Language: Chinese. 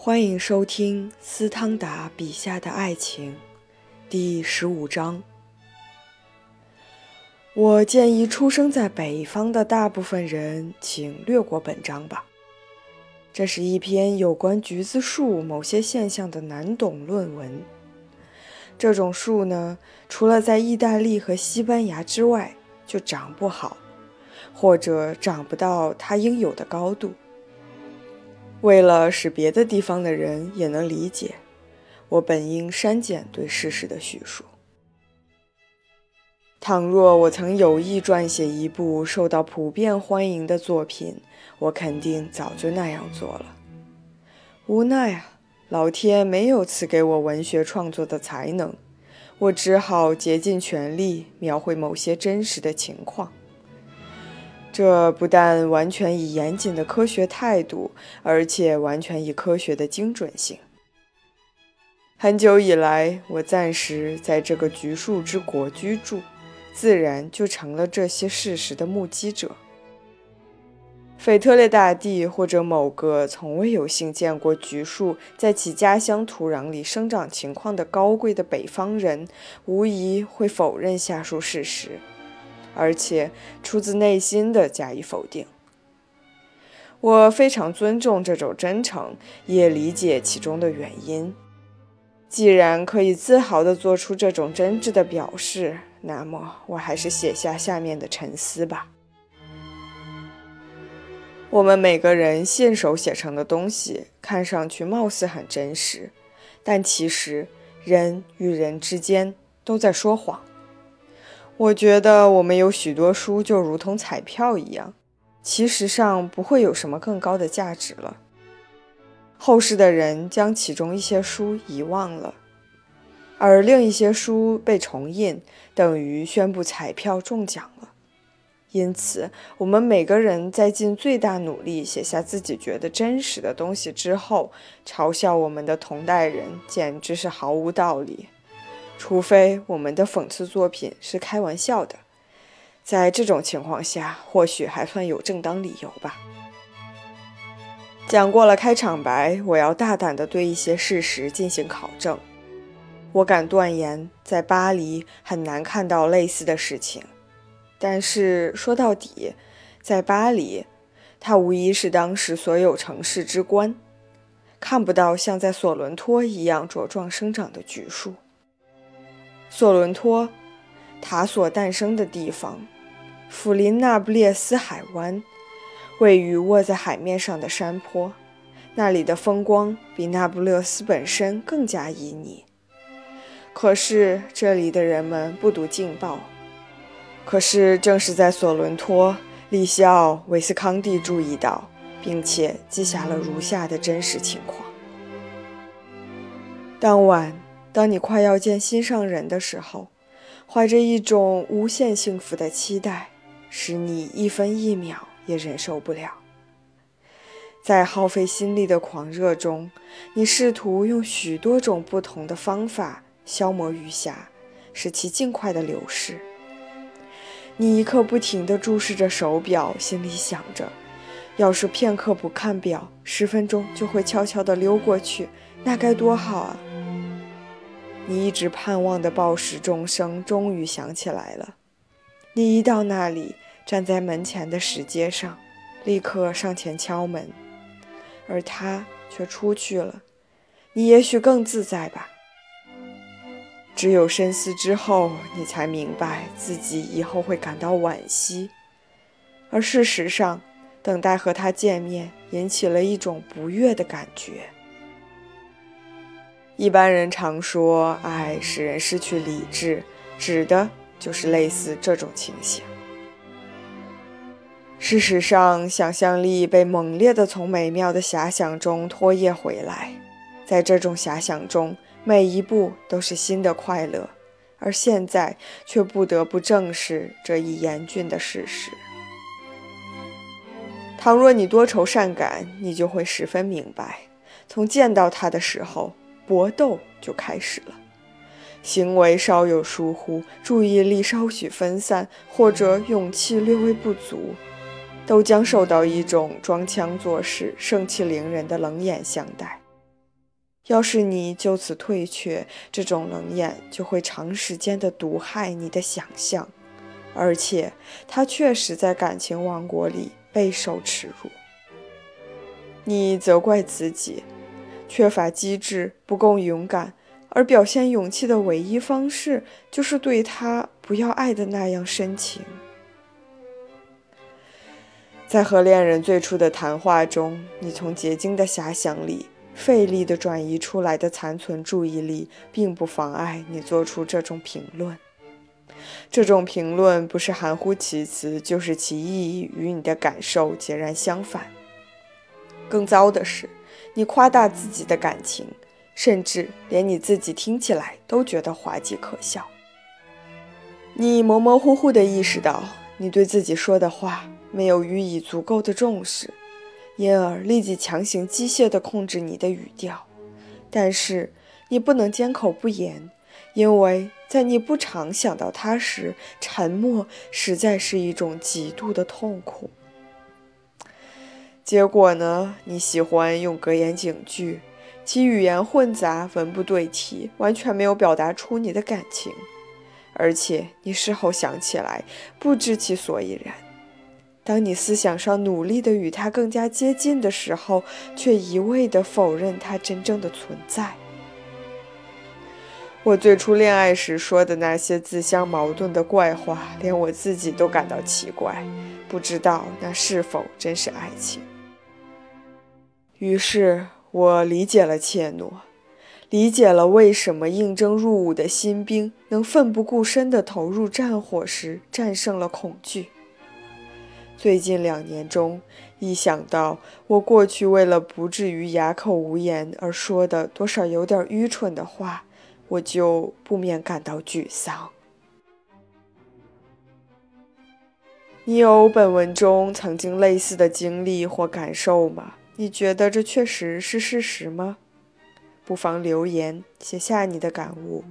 欢迎收听斯汤达笔下的爱情，第十五章。我建议出生在北方的大部分人，请略过本章吧。这是一篇有关橘子树某些现象的难懂论文。这种树呢，除了在意大利和西班牙之外，就长不好，或者长不到它应有的高度。为了使别的地方的人也能理解，我本应删减对事实的叙述。倘若我曾有意撰写一部受到普遍欢迎的作品，我肯定早就那样做了。无奈啊，老天没有赐给我文学创作的才能，我只好竭尽全力描绘某些真实的情况。这不但完全以严谨的科学态度，而且完全以科学的精准性。很久以来，我暂时在这个橘树之国居住，自然就成了这些事实的目击者。腓特烈大帝或者某个从未有幸见过橘树在其家乡土壤里生长情况的高贵的北方人，无疑会否认下述事实。而且出自内心的加以否定。我非常尊重这种真诚，也理解其中的原因。既然可以自豪地做出这种真挚的表示，那么我还是写下下面的沉思吧。我们每个人信手写成的东西，看上去貌似很真实，但其实人与人之间都在说谎。我觉得我们有许多书就如同彩票一样，其实上不会有什么更高的价值了。后世的人将其中一些书遗忘了，而另一些书被重印，等于宣布彩票中奖了。因此，我们每个人在尽最大努力写下自己觉得真实的东西之后，嘲笑我们的同代人，简直是毫无道理。除非我们的讽刺作品是开玩笑的，在这种情况下，或许还算有正当理由吧。讲过了开场白，我要大胆地对一些事实进行考证。我敢断言，在巴黎很难看到类似的事情。但是说到底，在巴黎，它无疑是当时所有城市之冠，看不到像在索伦托一样茁壮生长的橘树。索伦托，塔所诞生的地方，毗邻那不列斯海湾，位于卧在海面上的山坡，那里的风光比那不勒斯本身更加旖旎。可是这里的人们不读劲报。可是正是在索伦托，利西奥·维斯康蒂注意到，并且记下了如下的真实情况：当晚。当你快要见心上人的时候，怀着一种无限幸福的期待，使你一分一秒也忍受不了。在耗费心力的狂热中，你试图用许多种不同的方法消磨余暇，使其尽快的流逝。你一刻不停地注视着手表，心里想着：要是片刻不看表，十分钟就会悄悄地溜过去，那该多好啊！你一直盼望的报时钟声终于响起来了。你一到那里，站在门前的石阶上，立刻上前敲门，而他却出去了。你也许更自在吧。只有深思之后，你才明白自己以后会感到惋惜。而事实上，等待和他见面引起了一种不悦的感觉。一般人常说，爱使人失去理智，指的就是类似这种情形。事实上，想象力被猛烈地从美妙的遐想中拖曳回来，在这种遐想中，每一步都是新的快乐，而现在却不得不正视这一严峻的事实。倘若你多愁善感，你就会十分明白，从见到他的时候。搏斗就开始了，行为稍有疏忽，注意力稍许分散，或者勇气略微不足，都将受到一种装腔作势、盛气凌人的冷眼相待。要是你就此退却，这种冷眼就会长时间的毒害你的想象，而且它确实在感情王国里备受耻辱。你责怪自己缺乏机智，不够勇敢，而表现勇气的唯一方式就是对他不要爱的那样深情。在和恋人最初的谈话中，你从结晶的遐想里费力地转移出来的残存注意力，并不妨碍你做出这种评论。这种评论不是含糊其辞，就是其意义与你的感受截然相反。更糟的是，你夸大自己的感情，甚至连你自己听起来都觉得滑稽可笑。你模模糊糊地意识到，你对自己说的话没有予以足够的重视，因而立即强行机械地控制你的语调。但是你不能缄口不言，因为在你不常想到他时，沉默实在是一种极度的痛苦。结果呢？你喜欢用格言警句，其语言混杂，文不对题，完全没有表达出你的感情。而且你事后想起来，不知其所以然。当你思想上努力的与他更加接近的时候，却一味的否认他真正的存在。我最初恋爱时说的那些自相矛盾的怪话，连我自己都感到奇怪，不知道那是否真是爱情。于是我理解了怯懦，理解了为什么应征入伍的新兵能奋不顾身地投入战火时战胜了恐惧。最近两年中，一想到我过去为了不至于哑口无言而说的多少有点愚蠢的话，我就不免感到沮丧。你有本文中曾经类似的经历或感受吗？你觉得这确实是事实吗？不妨留言写下你的感悟。